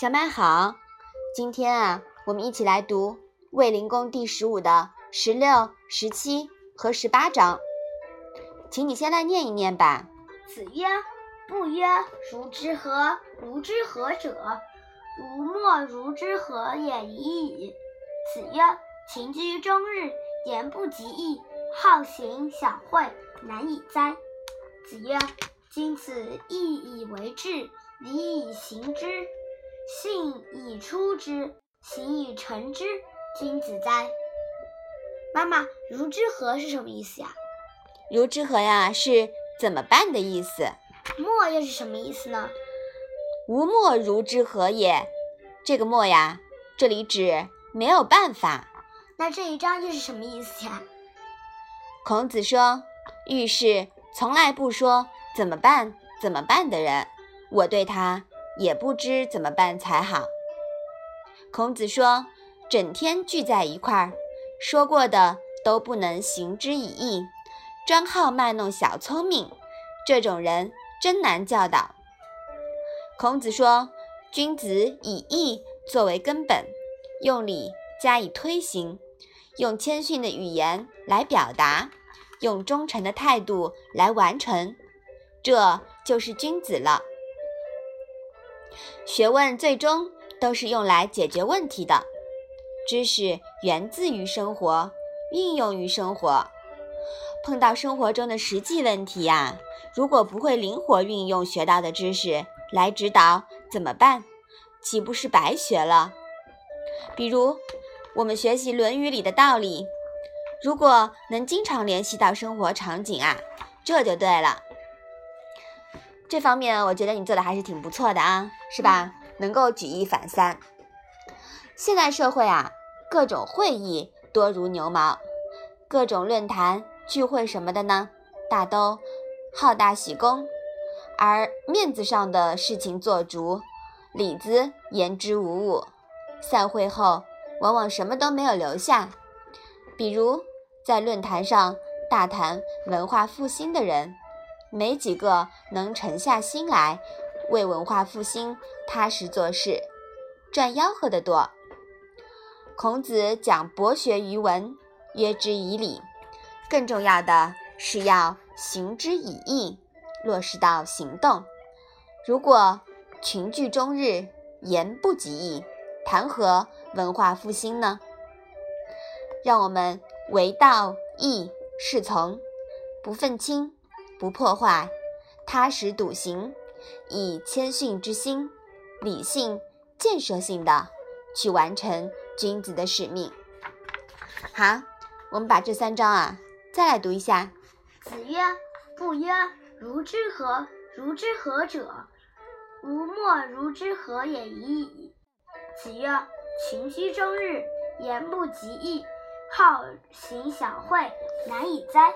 小麦好，今天啊，我们一起来读《卫灵公》第十五的十六、十七和十八章，请你先来念一念吧。子曰：“不曰，如之何？如之何者？吾莫如之何也已矣。”子曰：“勤居终日，言不及义，好行小惠，难以哉。”子曰：“今此义以为质，礼以行之。”信以出之，行以成之，君子哉！妈妈，如之何是什么意思呀？如之何呀，是怎么办的意思。莫又是什么意思呢？无莫如之何也。这个莫呀，这里指没有办法。那这一章又是什么意思呀？孔子说，遇事从来不说怎么办怎么办的人，我对他。也不知怎么办才好。孔子说：“整天聚在一块儿，说过的都不能行之以义，专好卖弄小聪明，这种人真难教导。”孔子说：“君子以义作为根本，用礼加以推行，用谦逊的语言来表达，用忠诚的态度来完成，这就是君子了。”学问最终都是用来解决问题的，知识源自于生活，运用于生活。碰到生活中的实际问题呀，如果不会灵活运用学到的知识来指导，怎么办？岂不是白学了？比如，我们学习《论语》里的道理，如果能经常联系到生活场景啊，这就对了。这方面我觉得你做的还是挺不错的啊，是吧？能够举一反三。现代社会啊，各种会议多如牛毛，各种论坛聚会什么的呢，大都好大喜功，而面子上的事情做足，里子言之无物。散会后往往什么都没有留下，比如在论坛上大谈文化复兴的人。没几个能沉下心来为文化复兴踏实做事，赚吆喝的多。孔子讲博学于文，约之以礼，更重要的是要行之以义，落实到行动。如果群聚终日，言不及义，谈何文化复兴呢？让我们为道义是从，不愤青。不破坏，踏实笃行，以谦逊之心、理性、建设性的去完成君子的使命。好，我们把这三章啊再来读一下。子曰：“不曰，如之何？如之何者？吾莫如之何也已矣。”子曰：“群居终日，言不及义，好行小惠，难以哉。”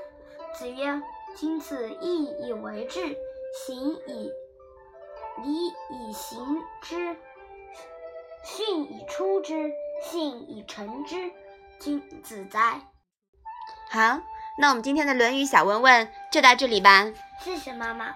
子曰。今此义以为质，行以礼以行之，训以出之，信以成之，君子哉！好，那我们今天的《论语》小问问就到这里吧。谢谢妈妈。